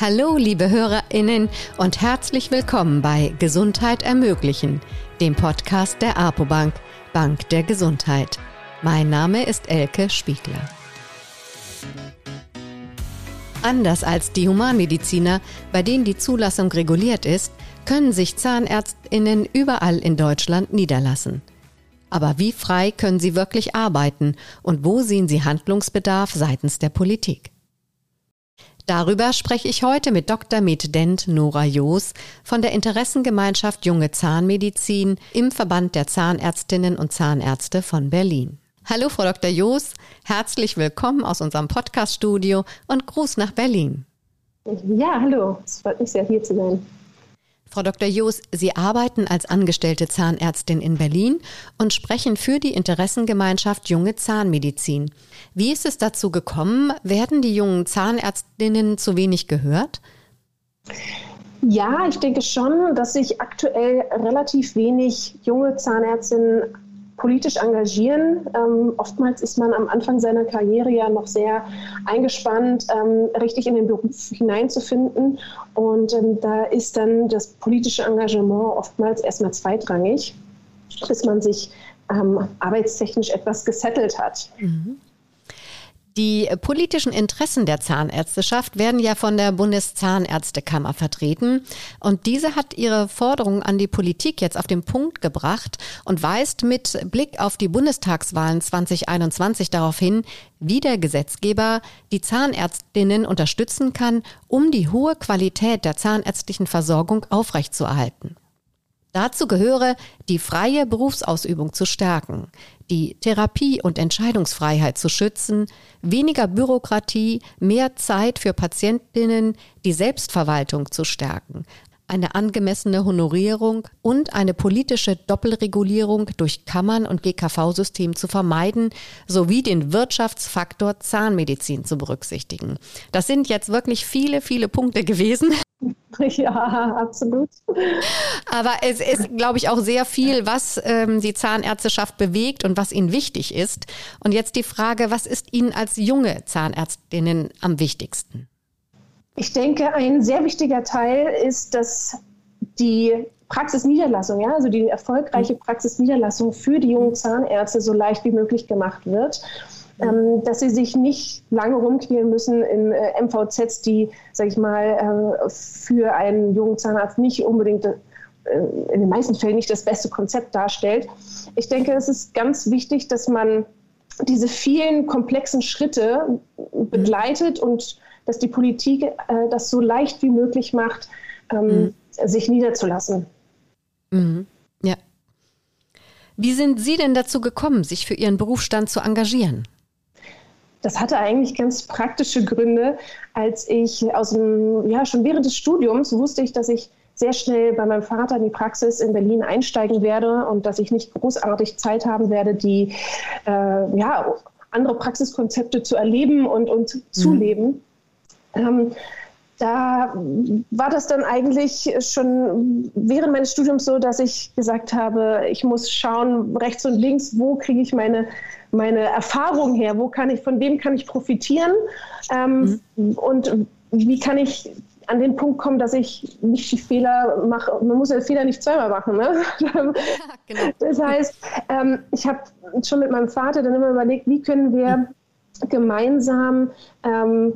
Hallo, liebe HörerInnen und herzlich willkommen bei Gesundheit ermöglichen, dem Podcast der APO-Bank, Bank der Gesundheit. Mein Name ist Elke Spiegler. Anders als die Humanmediziner, bei denen die Zulassung reguliert ist, können sich ZahnärztInnen überall in Deutschland niederlassen. Aber wie frei können sie wirklich arbeiten und wo sehen sie Handlungsbedarf seitens der Politik? Darüber spreche ich heute mit Dr. Med Dent Nora Joos von der Interessengemeinschaft Junge Zahnmedizin im Verband der Zahnärztinnen und Zahnärzte von Berlin. Hallo, Frau Dr. Joos, herzlich willkommen aus unserem Podcaststudio und Gruß nach Berlin. Ja, hallo, es freut mich sehr, hier zu sein. Frau Dr. Joos, Sie arbeiten als angestellte Zahnärztin in Berlin und sprechen für die Interessengemeinschaft Junge Zahnmedizin. Wie ist es dazu gekommen? Werden die jungen Zahnärztinnen zu wenig gehört? Ja, ich denke schon, dass sich aktuell relativ wenig junge Zahnärztinnen politisch engagieren. Ähm, oftmals ist man am Anfang seiner Karriere ja noch sehr eingespannt, ähm, richtig in den Beruf hineinzufinden. Und ähm, da ist dann das politische Engagement oftmals erstmal zweitrangig, bis man sich ähm, arbeitstechnisch etwas gesettelt hat. Mhm. Die politischen Interessen der Zahnärzteschaft werden ja von der Bundeszahnärztekammer vertreten. Und diese hat ihre Forderungen an die Politik jetzt auf den Punkt gebracht und weist mit Blick auf die Bundestagswahlen 2021 darauf hin, wie der Gesetzgeber die Zahnärztinnen unterstützen kann, um die hohe Qualität der zahnärztlichen Versorgung aufrechtzuerhalten. Dazu gehöre, die freie Berufsausübung zu stärken, die Therapie- und Entscheidungsfreiheit zu schützen, weniger Bürokratie, mehr Zeit für Patientinnen, die Selbstverwaltung zu stärken, eine angemessene Honorierung und eine politische Doppelregulierung durch Kammern und GKV-System zu vermeiden, sowie den Wirtschaftsfaktor Zahnmedizin zu berücksichtigen. Das sind jetzt wirklich viele, viele Punkte gewesen. Ja, absolut. Aber es ist, glaube ich, auch sehr viel, was ähm, die Zahnärzteschaft bewegt und was ihnen wichtig ist. Und jetzt die Frage, was ist Ihnen als junge Zahnärztinnen am wichtigsten? Ich denke, ein sehr wichtiger Teil ist, dass die Praxisniederlassung, ja, also die erfolgreiche mhm. Praxisniederlassung für die jungen Zahnärzte so leicht wie möglich gemacht wird. Ähm, dass sie sich nicht lange rumquälen müssen in äh, MVZs, die, sag ich mal, äh, für einen jungen Zahnarzt nicht unbedingt äh, in den meisten Fällen nicht das beste Konzept darstellt. Ich denke, es ist ganz wichtig, dass man diese vielen komplexen Schritte begleitet und dass die Politik äh, das so leicht wie möglich macht, ähm, mhm. sich niederzulassen. Mhm. Ja. Wie sind Sie denn dazu gekommen, sich für Ihren Berufsstand zu engagieren? Das hatte eigentlich ganz praktische Gründe. Als ich aus dem, ja, schon während des Studiums wusste ich, dass ich sehr schnell bei meinem Vater in die Praxis in Berlin einsteigen werde und dass ich nicht großartig Zeit haben werde, die äh, ja, andere Praxiskonzepte zu erleben und, und mhm. zu leben. Ähm, da war das dann eigentlich schon während meines Studiums so, dass ich gesagt habe, ich muss schauen, rechts und links, wo kriege ich meine, meine Erfahrung her, wo kann ich, von wem kann ich profitieren ähm, mhm. und wie kann ich an den Punkt kommen, dass ich nicht die Fehler mache. Man muss ja Fehler nicht zweimal machen. Ne? genau. Das heißt, ähm, ich habe schon mit meinem Vater dann immer überlegt, wie können wir mhm. gemeinsam ähm,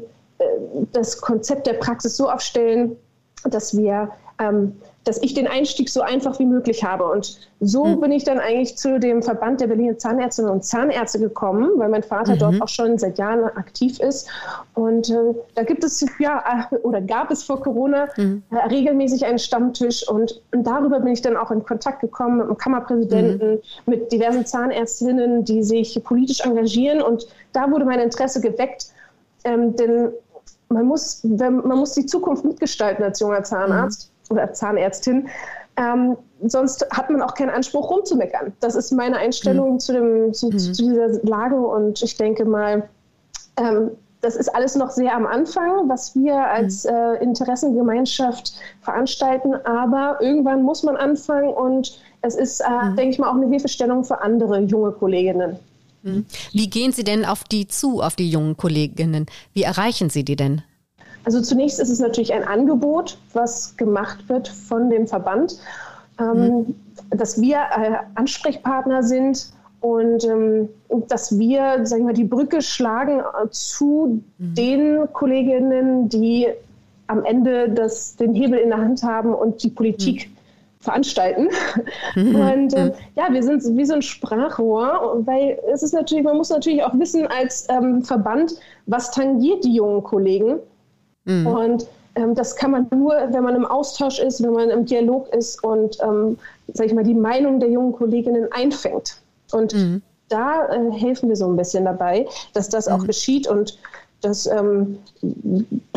das Konzept der Praxis so aufstellen, dass wir ähm, dass ich den Einstieg so einfach wie möglich habe. Und so mhm. bin ich dann eigentlich zu dem Verband der Berliner Zahnärztinnen und Zahnärzte gekommen, weil mein Vater mhm. dort auch schon seit Jahren aktiv ist. Und äh, da gibt es ja äh, oder gab es vor Corona mhm. äh, regelmäßig einen Stammtisch und, und, darüber bin ich dann auch in Kontakt gekommen mit dem Kammerpräsidenten, mhm. mit diversen Zahnärztinnen, die sich politisch engagieren. Und da wurde mein Interesse geweckt. Ähm, denn man muss, man muss die Zukunft mitgestalten als junger Zahnarzt mhm. Oder Zahnärztin. Ähm, sonst hat man auch keinen Anspruch rumzumeckern. Das ist meine Einstellung mhm. zu, dem, zu, mhm. zu, dieser Lage und ich denke mal, ähm, das ist alles noch sehr am Anfang, was wir als mhm. äh, Interessengemeinschaft veranstalten, aber irgendwann muss man anfangen und es ist, äh, mhm. denke ich mal, auch eine Hilfestellung für andere junge Kolleginnen. Mhm. Wie gehen Sie denn auf die zu, auf die jungen Kolleginnen? Wie erreichen Sie die denn? Also zunächst ist es natürlich ein Angebot, was gemacht wird von dem Verband, ähm, mhm. dass wir äh, Ansprechpartner sind und ähm, dass wir, sagen wir, die Brücke schlagen äh, zu mhm. den Kolleginnen, die am Ende das, den Hebel in der Hand haben und die Politik mhm. veranstalten. Mhm. Und äh, ja, wir sind wie so ein Sprachrohr, weil es ist natürlich, man muss natürlich auch wissen als ähm, Verband, was tangiert die jungen Kollegen. Mhm. Und ähm, das kann man nur, wenn man im Austausch ist, wenn man im Dialog ist und, ähm, sag ich mal, die Meinung der jungen Kolleginnen einfängt. Und mhm. da äh, helfen wir so ein bisschen dabei, dass das auch mhm. geschieht und dass ähm,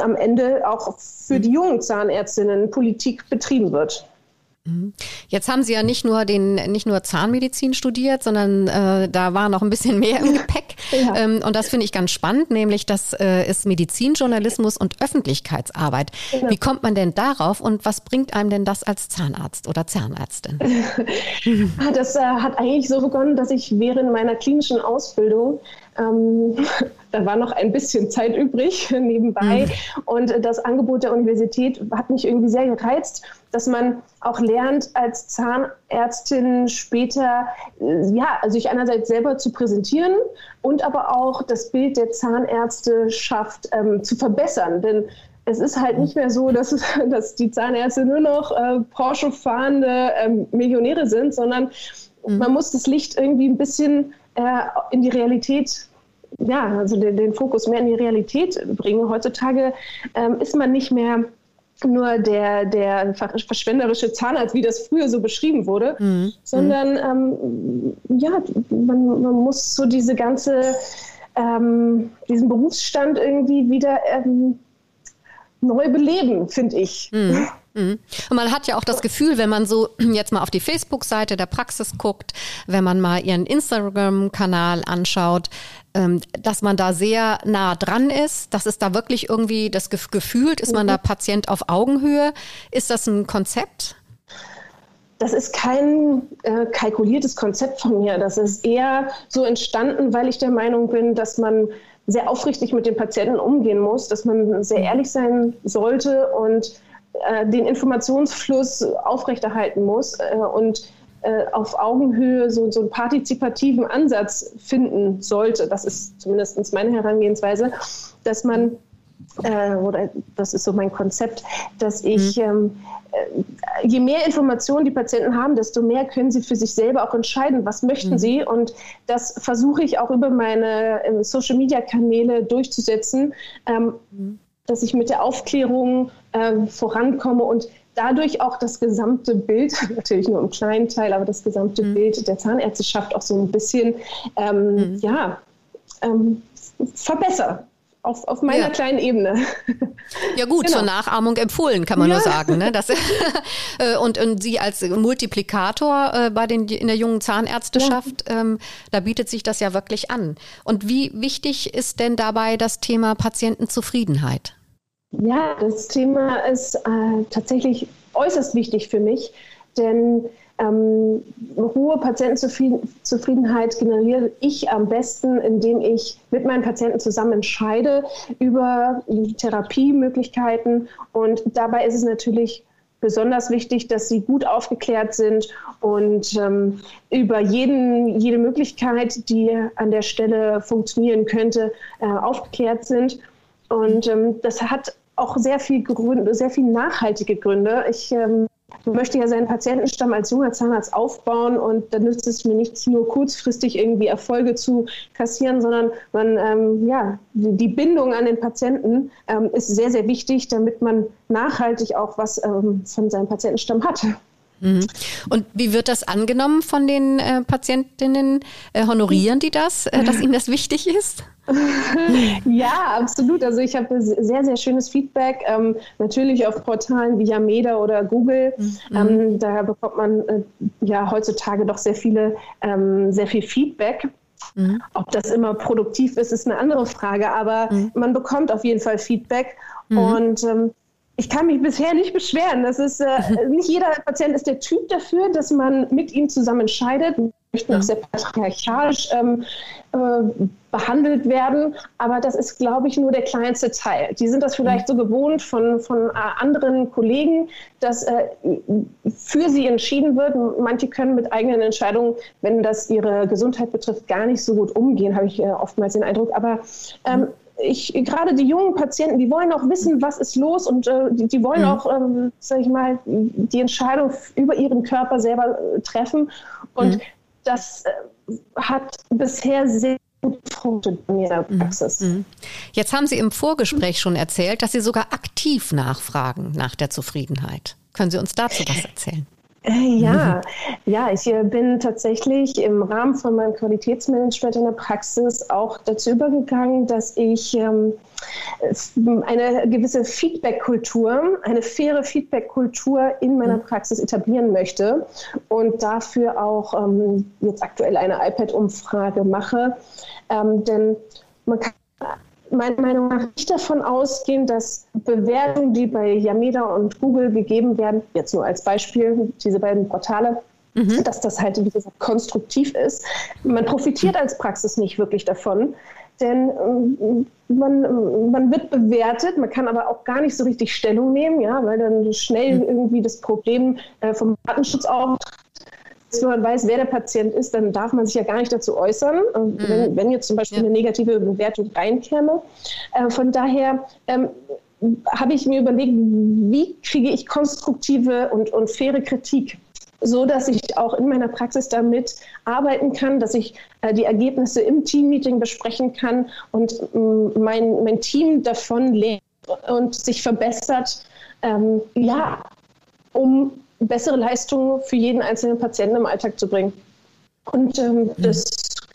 am Ende auch für die jungen Zahnärztinnen Politik betrieben wird. Mhm. Jetzt haben Sie ja nicht nur den nicht nur Zahnmedizin studiert, sondern äh, da war noch ein bisschen mehr im Gepäck. ja. ähm, und das finde ich ganz spannend, nämlich das äh, ist Medizinjournalismus und Öffentlichkeitsarbeit. Genau. Wie kommt man denn darauf und was bringt einem denn das als Zahnarzt oder Zahnärztin? Ah, das äh, hat eigentlich so begonnen, dass ich während meiner klinischen Ausbildung ähm, da war noch ein bisschen Zeit übrig nebenbei. Mhm. Und das Angebot der Universität hat mich irgendwie sehr gereizt, dass man auch lernt, als Zahnärztin später, äh, ja, sich einerseits selber zu präsentieren und aber auch das Bild der Zahnärzte schafft, ähm, zu verbessern. Denn es ist halt nicht mehr so, dass, dass die Zahnärzte nur noch äh, Porsche fahrende ähm, Millionäre sind, sondern mhm. man muss das Licht irgendwie ein bisschen äh, in die Realität ja, also den, den, Fokus mehr in die Realität bringen. Heutzutage ähm, ist man nicht mehr nur der, der verschwenderische Zahnarzt, wie das früher so beschrieben wurde, mhm. sondern ähm, ja, man, man, muss so diese ganze, ähm, diesen Berufsstand irgendwie wieder ähm, neu beleben, finde ich. Mhm. Mhm. Und man hat ja auch das Gefühl, wenn man so jetzt mal auf die Facebook-Seite der Praxis guckt, wenn man mal ihren Instagram-Kanal anschaut, ähm, dass man da sehr nah dran ist, dass es da wirklich irgendwie das gefühlt, ist man da mhm. Patient auf Augenhöhe. Ist das ein Konzept? Das ist kein äh, kalkuliertes Konzept von mir. Das ist eher so entstanden, weil ich der Meinung bin, dass man sehr aufrichtig mit den Patienten umgehen muss, dass man sehr ehrlich sein sollte und äh, den Informationsfluss aufrechterhalten muss äh, und äh, auf Augenhöhe so, so einen partizipativen Ansatz finden sollte. Das ist zumindest meine Herangehensweise, dass man äh, oder das ist so mein Konzept, dass ich, mhm. ähm, äh, je mehr Informationen die Patienten haben, desto mehr können sie für sich selber auch entscheiden, was möchten mhm. sie. Und das versuche ich auch über meine äh, Social-Media-Kanäle durchzusetzen. Ähm, mhm dass ich mit der Aufklärung äh, vorankomme und dadurch auch das gesamte Bild, natürlich nur im kleinen Teil, aber das gesamte mhm. Bild der Zahnärzteschaft auch so ein bisschen, ähm, mhm. ja, ähm, verbessere auf, auf meiner ja. kleinen Ebene. Ja gut, genau. zur Nachahmung empfohlen, kann man ja. nur sagen. Ne? Das, äh, und, und Sie als Multiplikator äh, bei den, in der jungen Zahnärzteschaft, ja. ähm, da bietet sich das ja wirklich an. Und wie wichtig ist denn dabei das Thema Patientenzufriedenheit? Ja, das Thema ist äh, tatsächlich äußerst wichtig für mich, denn ähm, hohe Patientenzufriedenheit generiere ich am besten, indem ich mit meinen Patienten zusammen entscheide über Therapiemöglichkeiten. Und dabei ist es natürlich besonders wichtig, dass sie gut aufgeklärt sind und ähm, über jeden, jede Möglichkeit, die an der Stelle funktionieren könnte, äh, aufgeklärt sind. Und ähm, das hat auch sehr viel Gründe, sehr viel nachhaltige Gründe. Ich ähm, möchte ja seinen Patientenstamm als junger Zahnarzt aufbauen und dann nützt es mir nichts, nur kurzfristig irgendwie Erfolge zu kassieren, sondern man, ähm, ja, die Bindung an den Patienten ähm, ist sehr, sehr wichtig, damit man nachhaltig auch was ähm, von seinem Patientenstamm hat. Mhm. Und wie wird das angenommen von den äh, Patientinnen? Äh, honorieren die das, äh, dass ihnen das wichtig ist? ja, absolut. Also ich habe sehr, sehr schönes Feedback. Ähm, natürlich auf Portalen wie Yameda oder Google. Mhm. Ähm, da bekommt man äh, ja heutzutage doch sehr viele, ähm, sehr viel Feedback. Mhm. Ob das immer produktiv ist, ist eine andere Frage. Aber mhm. man bekommt auf jeden Fall Feedback. Mhm. Und ähm, ich kann mich bisher nicht beschweren. Das ist, äh, nicht jeder Patient ist der Typ dafür, dass man mit ihm zusammen entscheidet. möchten auch sehr patriarchalisch ähm, äh, behandelt werden. Aber das ist, glaube ich, nur der kleinste Teil. Die sind das vielleicht so gewohnt von, von äh, anderen Kollegen, dass äh, für sie entschieden wird. Manche können mit eigenen Entscheidungen, wenn das ihre Gesundheit betrifft, gar nicht so gut umgehen, habe ich äh, oftmals den Eindruck. Aber ähm, ich, gerade die jungen Patienten, die wollen auch wissen, was ist los und äh, die, die, wollen mhm. auch, ähm, sag ich mal, die Entscheidung über ihren Körper selber äh, treffen. Und mhm. das äh, hat bisher sehr gut funktioniert in der mhm. Praxis. Mhm. Jetzt haben Sie im Vorgespräch schon erzählt, dass Sie sogar aktiv nachfragen nach der Zufriedenheit. Können Sie uns dazu was erzählen? Äh, ja, ja, ich äh, bin tatsächlich im Rahmen von meinem Qualitätsmanagement in der Praxis auch dazu übergegangen, dass ich ähm, eine gewisse Feedback-Kultur, eine faire Feedback-Kultur in meiner Praxis etablieren möchte und dafür auch ähm, jetzt aktuell eine iPad-Umfrage mache. Ähm, denn man kann meiner Meinung nach nicht davon ausgehen, dass Bewertungen, die bei Yameda und Google gegeben werden, jetzt nur als Beispiel, diese beiden Portale, mhm. dass das halt, wie gesagt, konstruktiv ist. Man profitiert als Praxis nicht wirklich davon, denn ähm, man, man wird bewertet, man kann aber auch gar nicht so richtig Stellung nehmen, ja, weil dann schnell mhm. irgendwie das Problem äh, vom Datenschutz auftritt wenn man weiß, wer der Patient ist, dann darf man sich ja gar nicht dazu äußern, äh, mhm. wenn, wenn, jetzt zum Beispiel ja. eine negative Bewertung reinkäme. Äh, von daher ähm, habe ich mir überlegt, wie kriege ich konstruktive und, und faire Kritik so dass ich auch in meiner Praxis damit arbeiten kann, dass ich äh, die Ergebnisse im Teammeeting besprechen kann und äh, mein, mein Team davon lernt und sich verbessert, ähm, ja, um bessere Leistungen für jeden einzelnen Patienten im Alltag zu bringen. Und ähm, mhm. das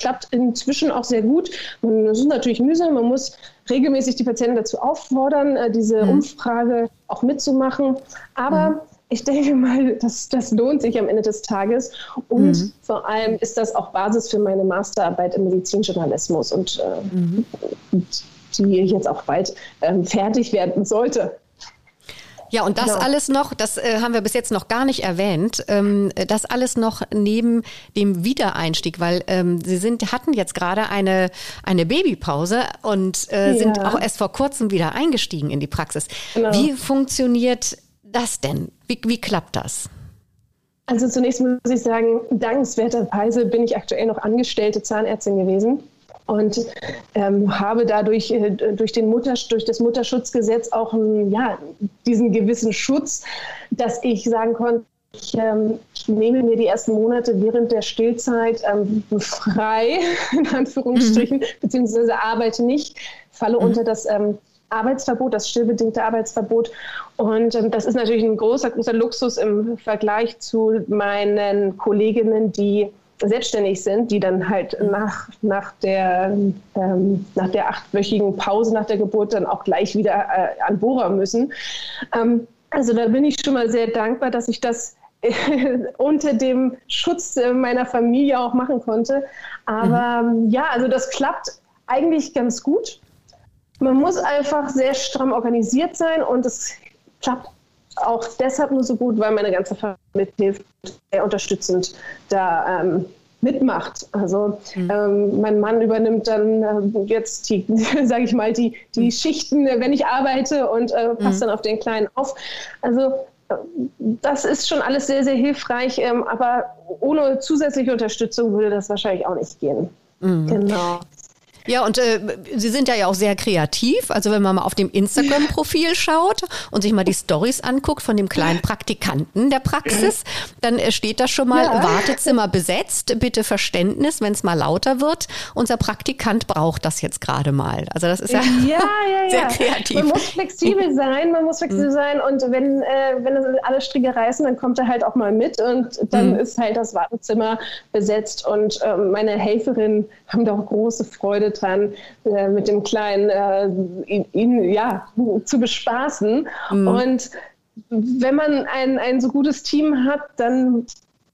klappt inzwischen auch sehr gut. Es ist natürlich mühsam, man muss regelmäßig die Patienten dazu auffordern, äh, diese mhm. Umfrage auch mitzumachen. Aber mhm. ich denke mal, das, das lohnt sich am Ende des Tages. Und mhm. vor allem ist das auch Basis für meine Masterarbeit im Medizinjournalismus und, äh, mhm. die jetzt auch bald ähm, fertig werden sollte. Ja, und das genau. alles noch, das äh, haben wir bis jetzt noch gar nicht erwähnt, ähm, das alles noch neben dem Wiedereinstieg, weil ähm, Sie sind, hatten jetzt gerade eine, eine Babypause und äh, ja. sind auch erst vor kurzem wieder eingestiegen in die Praxis. Genau. Wie funktioniert das denn? Wie, wie klappt das? Also zunächst muss ich sagen, dankenswerterweise bin ich aktuell noch angestellte Zahnärztin gewesen und ähm, habe dadurch äh, durch, den Mutter, durch das Mutterschutzgesetz auch ähm, ja, diesen gewissen Schutz, dass ich sagen konnte, ich, ähm, ich, nehme mir die ersten Monate während der Stillzeit ähm, frei, in Anführungsstrichen, mhm. beziehungsweise arbeite nicht, falle mhm. unter das ähm, Arbeitsverbot, das stillbedingte Arbeitsverbot. Und ähm, das ist natürlich ein großer, großer Luxus im Vergleich zu meinen Kolleginnen, die selbstständig sind, die dann halt nach, nach, der, ähm, nach der achtwöchigen Pause nach der Geburt dann auch gleich wieder äh, an Bohrer müssen. Ähm, also da bin ich schon mal sehr dankbar, dass ich das unter dem Schutz meiner Familie auch machen konnte. Aber mhm. ja, also das klappt eigentlich ganz gut. Man muss einfach sehr stramm organisiert sein und es klappt auch deshalb nur so gut, weil meine ganze Familie hilft, sehr unterstützend da ähm, mitmacht. Also mhm. ähm, mein Mann übernimmt dann äh, jetzt die, sage ich mal, die, die mhm. Schichten, wenn ich arbeite und äh, passt mhm. dann auf den Kleinen auf. Also äh, das ist schon alles sehr, sehr hilfreich, ähm, aber ohne zusätzliche Unterstützung würde das wahrscheinlich auch nicht gehen. Mhm. Genau. Ja, und äh, Sie sind ja auch sehr kreativ. Also wenn man mal auf dem Instagram-Profil schaut und sich mal die Stories anguckt von dem kleinen Praktikanten der Praxis, dann äh, steht da schon mal ja. Wartezimmer besetzt, bitte Verständnis, wenn es mal lauter wird. Unser Praktikant braucht das jetzt gerade mal. Also das ist ja, ja, ja sehr kreativ. Man muss flexibel sein, man muss flexibel mhm. sein und wenn, äh, wenn alle Stricke reißen, dann kommt er halt auch mal mit und dann mhm. ist halt das Wartezimmer besetzt und äh, meine Helferinnen haben da auch große Freude dran, äh, mit dem Kleinen äh, ihn, ja, zu bespaßen. Mhm. Und wenn man ein, ein so gutes Team hat, dann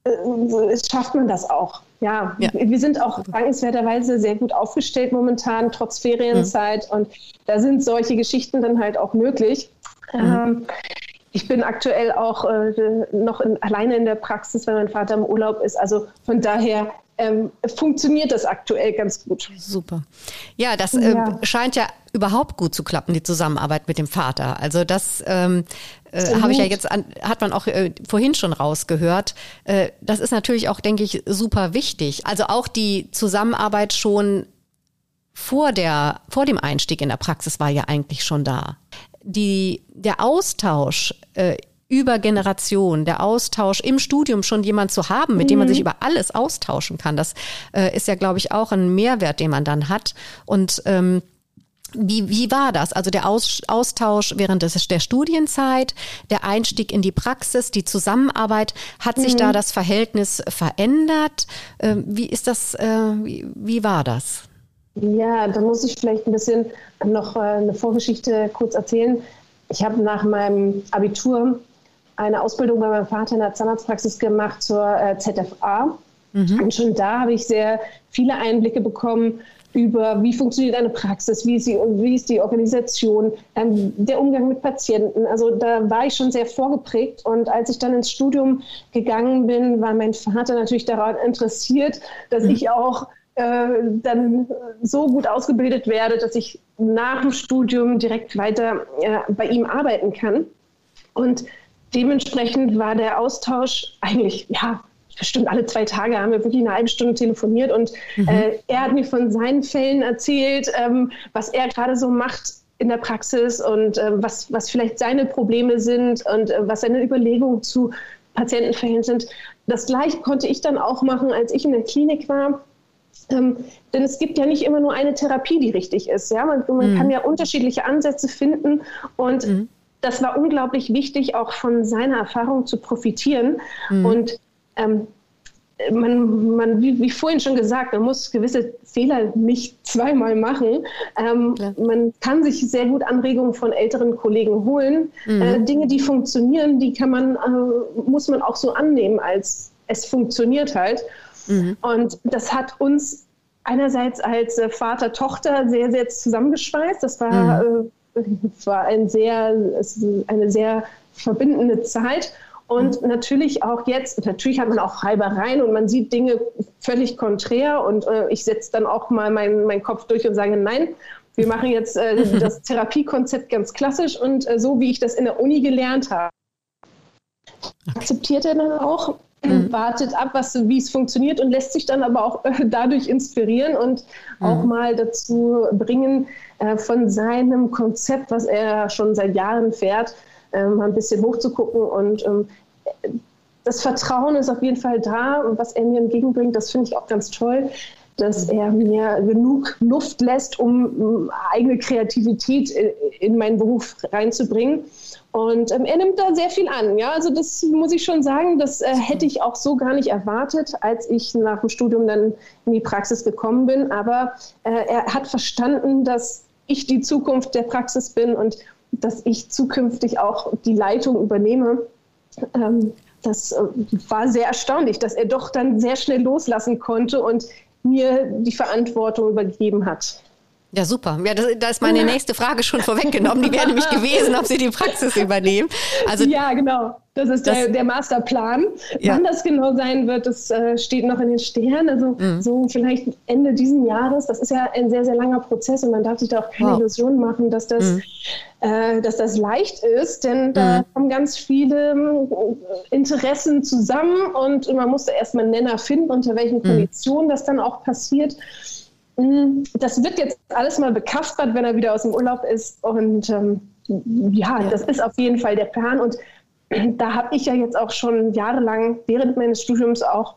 äh, schafft man das auch. Ja, ja, wir sind auch dankenswerterweise sehr gut aufgestellt momentan, trotz Ferienzeit. Mhm. Und da sind solche Geschichten dann halt auch möglich. Mhm. Ähm, ich bin aktuell auch äh, noch in, alleine in der Praxis, weil mein Vater im Urlaub ist. Also von daher ähm, funktioniert das aktuell ganz gut. Super. Ja, das äh, ja. scheint ja überhaupt gut zu klappen, die Zusammenarbeit mit dem Vater. Also das ähm, äh, habe ich ja jetzt, an, hat man auch äh, vorhin schon rausgehört. Äh, das ist natürlich auch, denke ich, super wichtig. Also auch die Zusammenarbeit schon vor der, vor dem Einstieg in der Praxis war ja eigentlich schon da. Die, der Austausch äh, über Generationen, der Austausch im Studium schon jemand zu haben, mit dem man sich mhm. über alles austauschen kann, das äh, ist ja, glaube ich, auch ein Mehrwert, den man dann hat. Und ähm, wie, wie war das? Also der Aus, Austausch während des, der Studienzeit, der Einstieg in die Praxis, die Zusammenarbeit, hat sich mhm. da das Verhältnis verändert? Ähm, wie ist das, äh, wie, wie war das? Ja, da muss ich vielleicht ein bisschen noch äh, eine Vorgeschichte kurz erzählen. Ich habe nach meinem Abitur eine Ausbildung bei meinem Vater in der Zahnarztpraxis gemacht zur äh, ZFA. Mhm. Und schon da habe ich sehr viele Einblicke bekommen über, wie funktioniert eine Praxis, wie ist, sie, wie ist die Organisation, ähm, der Umgang mit Patienten. Also da war ich schon sehr vorgeprägt. Und als ich dann ins Studium gegangen bin, war mein Vater natürlich daran interessiert, dass mhm. ich auch äh, dann so gut ausgebildet werde, dass ich nach dem Studium direkt weiter äh, bei ihm arbeiten kann. Und dementsprechend war der Austausch eigentlich, ja, bestimmt alle zwei Tage haben wir wirklich eine halbe Stunde telefoniert und mhm. äh, er hat mir von seinen Fällen erzählt, ähm, was er gerade so macht in der Praxis und äh, was, was vielleicht seine Probleme sind und äh, was seine Überlegungen zu Patientenfällen sind. Das gleiche konnte ich dann auch machen, als ich in der Klinik war. Ähm, denn es gibt ja nicht immer nur eine Therapie, die richtig ist. Ja? Man, man mhm. kann ja unterschiedliche Ansätze finden und mhm. Das war unglaublich wichtig, auch von seiner Erfahrung zu profitieren. Mhm. Und ähm, man, man wie, wie, vorhin schon gesagt, man muss gewisse Fehler nicht zweimal machen. Ähm, man kann sich sehr gut Anregungen von älteren Kollegen holen. Mhm. Äh, Dinge, die funktionieren, die kann man, äh, muss man auch so annehmen, als es funktioniert halt. Mhm. Und das hat uns einerseits als äh, Vater-Tochter sehr, sehr zusammengeschweißt. Das war, mhm. Äh, war ein sehr, eine sehr verbindende Zeit. Und mhm. natürlich auch jetzt, natürlich hat man auch Reibereien und man sieht Dinge völlig konträr. Und äh, ich setze dann auch mal meinen mein Kopf durch und sage, nein, wir machen jetzt äh, das Therapiekonzept ganz klassisch und äh, so, wie ich das in der Uni gelernt habe. Akzeptiert er dann auch, mhm. wartet ab, was, wie es funktioniert und lässt sich dann aber auch äh, dadurch inspirieren und mhm. auch mal dazu bringen, äh, von seinem Konzept, was er schon seit Jahren fährt, ähm, ein bisschen hochzugucken. Und ähm, das Vertrauen ist auf jeden Fall da. Und was er mir entgegenbringt, das finde ich auch ganz toll, dass er mir genug Luft lässt, um eigene Kreativität in meinen Beruf reinzubringen. Und ähm, er nimmt da sehr viel an. Ja, also das muss ich schon sagen, das äh, hätte ich auch so gar nicht erwartet, als ich nach dem Studium dann in die Praxis gekommen bin. Aber äh, er hat verstanden, dass ich die Zukunft der Praxis bin und dass ich zukünftig auch die Leitung übernehme. Ähm, das äh, war sehr erstaunlich, dass er doch dann sehr schnell loslassen konnte und mir die Verantwortung übergeben hat. Ja, super. Ja, da ist meine nächste Frage schon vorweggenommen. Die wäre nämlich gewesen, ob Sie die Praxis übernehmen. Also, ja, genau. Das ist das, der, der, Masterplan. Ja. Wann das genau sein wird, das äh, steht noch in den Sternen. Also mhm. so vielleicht Ende diesen Jahres. Das ist ja ein sehr, sehr langer Prozess und man darf sich da auch keine wow. Illusion machen, dass das, mhm. äh, dass das leicht ist, denn da mhm. kommen ganz viele äh, Interessen zusammen und man muss da erstmal einen Nenner finden, unter welchen mhm. Konditionen das dann auch passiert. Mm, das wird jetzt alles mal bekaspert, wenn er wieder aus dem Urlaub ist. Und ähm, ja, das ist auf jeden Fall der Plan. Und da habe ich ja jetzt auch schon jahrelang während meines Studiums auch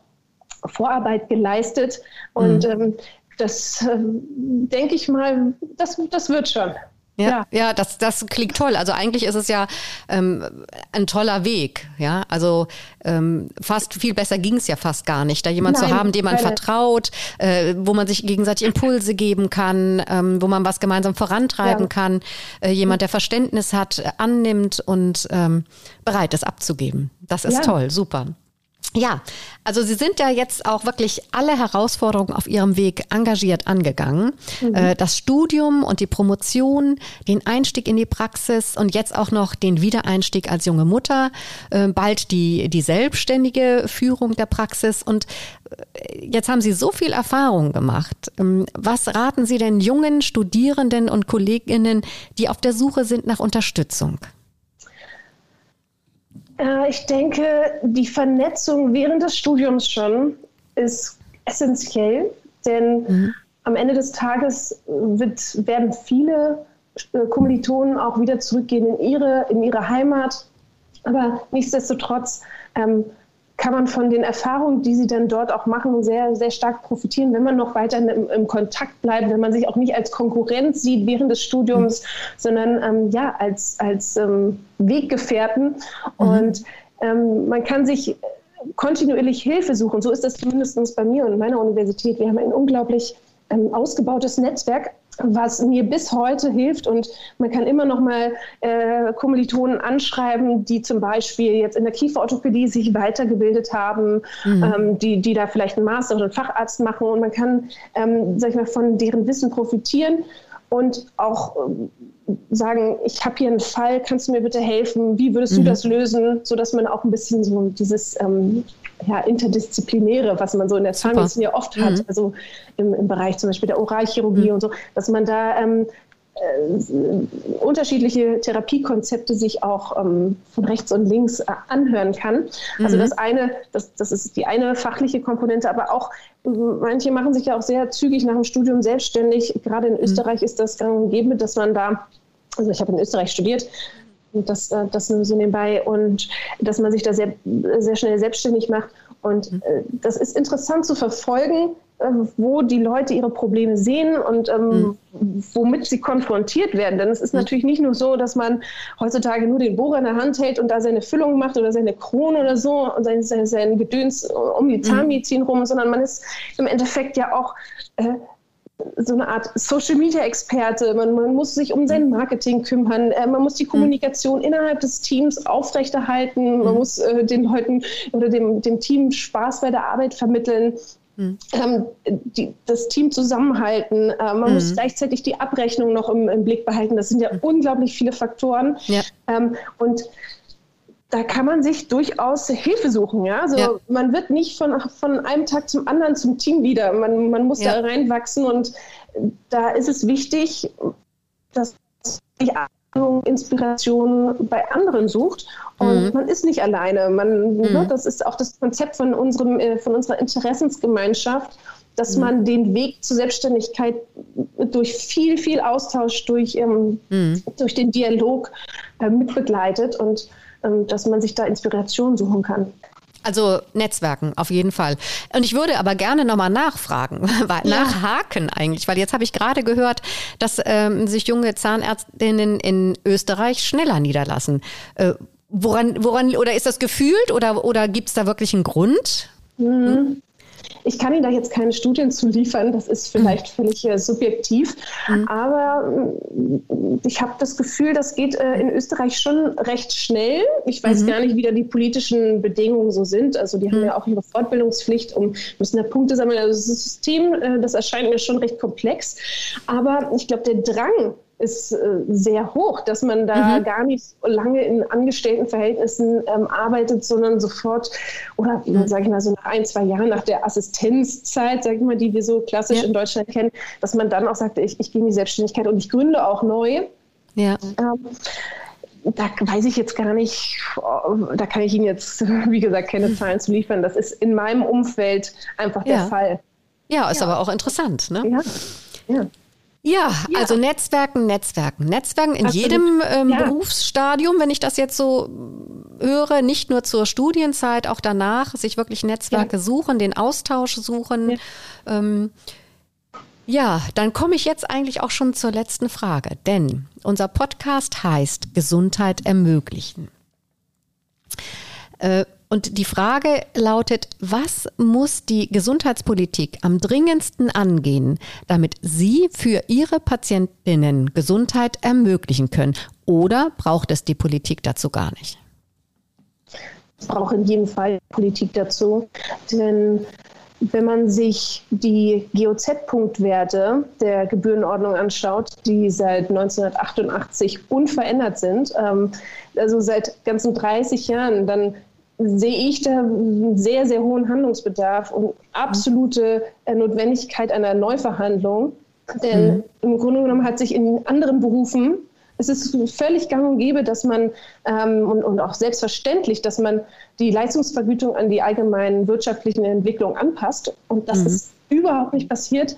Vorarbeit geleistet. Und mhm. ähm, das äh, denke ich mal, das, das wird schon. Ja, ja, ja, das, das klingt toll. Also eigentlich ist es ja ähm, ein toller Weg. Ja, also ähm, fast viel besser ging es ja fast gar nicht, da jemand Nein, zu haben, dem man keine. vertraut, äh, wo man sich gegenseitig Impulse geben kann, ähm, wo man was gemeinsam vorantreiben ja. kann, äh, jemand, der Verständnis hat, annimmt und ähm, bereit ist abzugeben. Das ist ja. toll, super. Ja, also Sie sind ja jetzt auch wirklich alle Herausforderungen auf Ihrem Weg engagiert angegangen. Mhm. Äh, das Studium und die Promotion, den Einstieg in die Praxis und jetzt auch noch den Wiedereinstieg als junge Mutter, äh, bald die, die selbstständige Führung der Praxis. Und äh, jetzt haben Sie so viel Erfahrung gemacht. Ähm, was raten Sie denn jungen Studierenden und Kolleginnen, die auf der Suche sind nach Unterstützung? Äh, ich denke, die Vernetzung während des Studiums schon ist essentiell, denn mhm. am Ende des Tages wird, werden viele äh, Kommilitonen auch wieder zurückgehen in ihre, in ihre Heimat. Aber nichtsdestotrotz ähm, kann man von den Erfahrungen, die sie dann dort auch machen, sehr, sehr stark profitieren, wenn man noch weiter im, im Kontakt bleibt, wenn man sich auch nicht als Konkurrent sieht während des Studiums, mhm. sondern ähm, ja, als, als ähm, Weggefährten. Mhm. Und ähm, man kann sich kontinuierlich Hilfe suchen. So ist das zumindest bei mir und meiner Universität. Wir haben ein unglaublich ähm, ausgebautes Netzwerk was mir bis heute hilft und man kann immer noch mal äh, Kommilitonen anschreiben, die zum Beispiel jetzt in der Kieferorthopädie sich weitergebildet haben, mhm. ähm, die, die da vielleicht einen Master oder einen Facharzt machen und man kann, ähm, sag ich mal, von deren Wissen profitieren und auch ähm, sagen, ich habe hier einen Fall, kannst du mir bitte helfen? Wie würdest du mhm. das lösen? So dass man auch ein bisschen so dieses ähm, ja, interdisziplinäre, was man so in der Zahnmedizin ja oft hat, mhm. also im, im, Bereich zum Beispiel der Oralchirurgie mhm. und so, dass man da ähm, äh, unterschiedliche Therapiekonzepte sich auch ähm, von rechts und links äh, anhören kann. Also mhm. das eine, das, das ist die eine fachliche Komponente, aber auch manche machen sich ja auch sehr zügig nach dem Studium selbstständig. Gerade in mhm. Österreich ist das gang und gäbe, dass man da, also ich habe in Österreich studiert, das, äh, das nur so nebenbei und dass man sich da sehr, sehr schnell selbstständig macht. Und mhm. äh, das ist interessant zu verfolgen, äh, wo die Leute ihre Probleme sehen und ähm, mhm. womit sie konfrontiert werden. Denn es ist mhm. natürlich nicht nur so, dass man heutzutage nur den Bohrer in der Hand hält und da seine Füllung macht oder seine Krone oder so und sein, sein, sein Gedöns um die mhm. Zahnmedizin rum, sondern man ist im Endeffekt ja auch äh, so eine Art Social Media Experte. Man, man, muss sich um sein Marketing kümmern. Äh, man muss die Kommunikation mhm. innerhalb des Teams aufrechterhalten. Man mhm. muss äh, den Leuten oder dem, dem Team Spaß bei der Arbeit vermitteln. Mhm. Ähm, die, das Team zusammenhalten. Äh, man muss gleichzeitig die Abrechnung noch im, im, Blick behalten. Das sind ja unglaublich viele Faktoren. Ja. Ähm, und da kann man sich durchaus Hilfe suchen. Ja? Also ja. man wird nicht von, von einem Tag zum anderen zum Teamleader. Man, man muss ja. da reinwachsen und da ist es wichtig, dass sich Inspiration bei anderen sucht und mhm. man ist nicht alleine. Man, ne, mhm. ne, das ist auch das Konzept von, unserem, äh, von unserer Interessensgemeinschaft, dass mhm. man den Weg zur Selbstständigkeit durch viel, viel Austausch, durch, ähm, mhm. durch den Dialog äh, mitbegleitet und dass man sich da Inspiration suchen kann. Also Netzwerken auf jeden Fall. Und ich würde aber gerne nochmal nachfragen, ja. nachhaken eigentlich, weil jetzt habe ich gerade gehört, dass ähm, sich junge Zahnärztinnen in Österreich schneller niederlassen. Äh, woran, woran, oder ist das gefühlt oder, oder gibt es da wirklich einen Grund? Mhm. Ich kann Ihnen da jetzt keine Studien zu liefern, das ist vielleicht mhm. völlig äh, subjektiv, mhm. aber äh, ich habe das Gefühl, das geht äh, in Österreich schon recht schnell. Ich weiß mhm. gar nicht, wie da die politischen Bedingungen so sind. Also die haben mhm. ja auch ihre Fortbildungspflicht, um müssen da Punkte sammeln. Also das System, äh, das erscheint mir schon recht komplex. Aber ich glaube, der Drang, ist äh, sehr hoch, dass man da mhm. gar nicht lange in Angestelltenverhältnissen ähm, arbeitet, sondern sofort oder mhm. sage ich mal so nach ein, zwei Jahren nach der Assistenzzeit, sage ich mal, die wir so klassisch ja. in Deutschland kennen, dass man dann auch sagt, ich, ich gehe in die Selbstständigkeit und ich gründe auch neu. Ja. Ähm, da weiß ich jetzt gar nicht, da kann ich Ihnen jetzt, wie gesagt, keine Zahlen zu liefern. Das ist in meinem Umfeld einfach ja. der Fall. Ja, ist ja. aber auch interessant, ne? Ja. ja. Ja, ja, also Netzwerken, Netzwerken, Netzwerken in Absolut. jedem ähm, ja. Berufsstadium, wenn ich das jetzt so höre, nicht nur zur Studienzeit, auch danach, sich wirklich Netzwerke ja. suchen, den Austausch suchen. Ähm, ja, dann komme ich jetzt eigentlich auch schon zur letzten Frage, denn unser Podcast heißt Gesundheit ermöglichen. Äh, und die Frage lautet, was muss die Gesundheitspolitik am dringendsten angehen, damit Sie für Ihre Patientinnen Gesundheit ermöglichen können? Oder braucht es die Politik dazu gar nicht? es braucht in jedem Fall Politik dazu. Denn wenn man sich die GOZ-Punktwerte der Gebührenordnung anschaut, die seit 1988 unverändert sind, ähm, also seit ganzen 30 Jahren, dann sehe ich da einen sehr, sehr hohen Handlungsbedarf und absolute äh, Notwendigkeit einer Neuverhandlung. Denn mhm. im Grunde genommen hat sich in anderen Berufen es ist völlig gang und gäbe, dass man ähm, und, und, auch selbstverständlich, dass man die Leistungsvergütung an die allgemeinen wirtschaftlichen Entwicklungen anpasst. Und das mhm. ist überhaupt nicht passiert.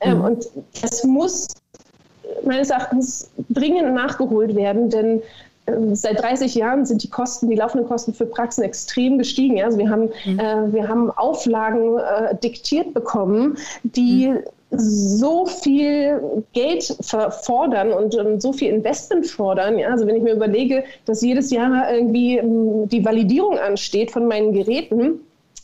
Ähm, mhm. Und das muss meines Erachtens dringend nachgeholt werden, denn Seit 30 Jahren sind die Kosten, die laufenden Kosten für Praxen extrem gestiegen. Also wir haben, mhm. äh, wir haben Auflagen äh, diktiert bekommen, die mhm so viel Geld fordern und um, so viel Investment fordern. Ja? Also wenn ich mir überlege, dass jedes Jahr irgendwie um, die Validierung ansteht von meinen Geräten,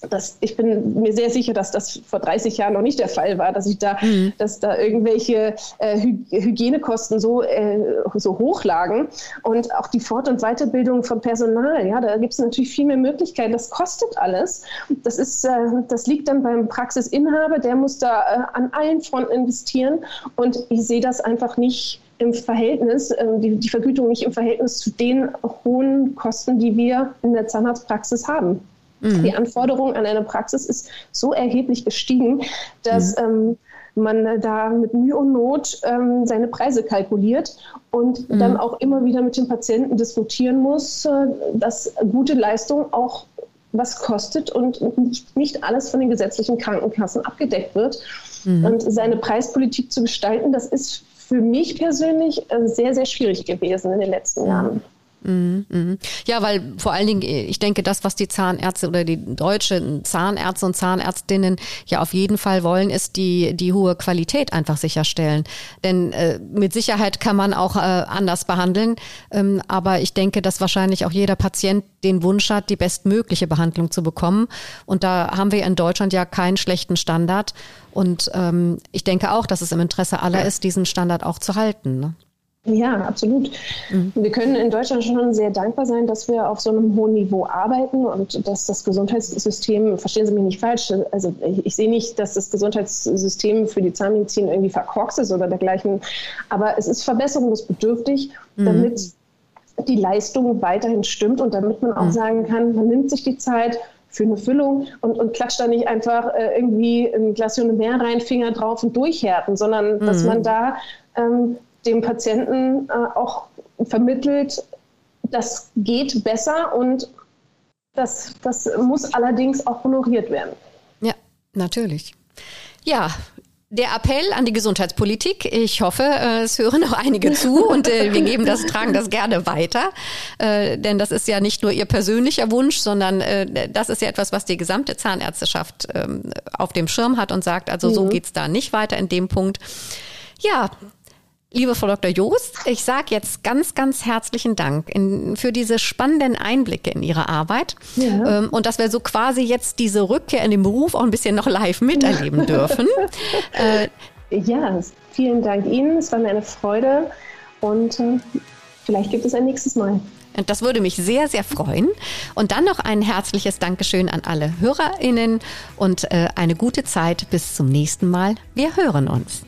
das, ich bin mir sehr sicher, dass das vor 30 Jahren noch nicht der Fall war, dass ich da, mhm. dass da irgendwelche äh, Hygienekosten so, äh, so hoch lagen. Und auch die Fort- und Weiterbildung von Personal, ja, da gibt es natürlich viel mehr Möglichkeiten. Das kostet alles. Das ist, äh, das liegt dann beim Praxisinhaber, der muss da äh, an allen Fronten investieren. Und ich sehe das einfach nicht im Verhältnis, äh, die, die Vergütung nicht im Verhältnis zu den hohen Kosten, die wir in der Zahnarztpraxis haben. Mhm. Die Anforderung an eine Praxis ist so erheblich gestiegen, dass mhm. ähm, man da mit Mühe und Not ähm, seine Preise kalkuliert und mhm. dann auch immer wieder mit den Patienten diskutieren muss, äh, dass gute Leistung auch was kostet und nicht, alles von den gesetzlichen Krankenkassen abgedeckt wird. Mhm. Und seine Preispolitik zu gestalten, das ist für mich persönlich äh, sehr, sehr schwierig gewesen in den letzten Jahren. Mhm, mhm. Ja, weil vor allen Dingen, ich denke, das, was die Zahnärzte oder die deutschen Zahnärzte und Zahnärztinnen ja auf jeden Fall wollen, ist die, die hohe Qualität einfach sicherstellen. Denn äh, mit Sicherheit kann man auch äh, anders behandeln. Ähm, aber ich denke, dass wahrscheinlich auch jeder Patient den Wunsch hat, die bestmögliche Behandlung zu bekommen. Und da haben wir in Deutschland ja keinen schlechten Standard. Und ähm, ich denke auch, dass es im Interesse aller ist, diesen Standard auch zu halten. Ne? Ja, absolut. Mhm. Wir können in Deutschland schon sehr dankbar sein, dass wir auf so einem hohen Niveau arbeiten und dass das Gesundheitssystem, verstehen Sie mich nicht falsch, also ich, ich sehe nicht, dass das Gesundheitssystem für die Zahnmedizin irgendwie verkorkst ist oder dergleichen, aber es ist verbesserungsbedürftig, mhm. damit die Leistung weiterhin stimmt und damit man auch mhm. sagen kann, man nimmt sich die Zeit, für eine Füllung und, und klatscht da nicht einfach äh, irgendwie ein Glas mehr rein, Finger drauf und durchhärten, sondern dass mhm. man da ähm, dem Patienten äh, auch vermittelt, das geht besser und das, das muss allerdings auch honoriert werden. Ja, natürlich. Ja, der Appell an die Gesundheitspolitik. Ich hoffe, äh, es hören noch einige zu und äh, wir geben das, tragen das gerne weiter. Äh, denn das ist ja nicht nur Ihr persönlicher Wunsch, sondern das ist ja etwas, was die gesamte Zahnärzteschaft ähm, auf dem Schirm hat und sagt, also so mhm. geht's da nicht weiter in dem Punkt. Ja, Liebe Frau Dr. Joost, ich sage jetzt ganz, ganz herzlichen Dank in, für diese spannenden Einblicke in Ihre Arbeit ja. ähm, und dass wir so quasi jetzt diese Rückkehr in den Beruf auch ein bisschen noch live miterleben dürfen. äh, ja, vielen Dank Ihnen. Es war mir eine Freude und äh, vielleicht gibt es ein nächstes Mal. Das würde mich sehr, sehr freuen. Und dann noch ein herzliches Dankeschön an alle HörerInnen und äh, eine gute Zeit bis zum nächsten Mal. Wir hören uns.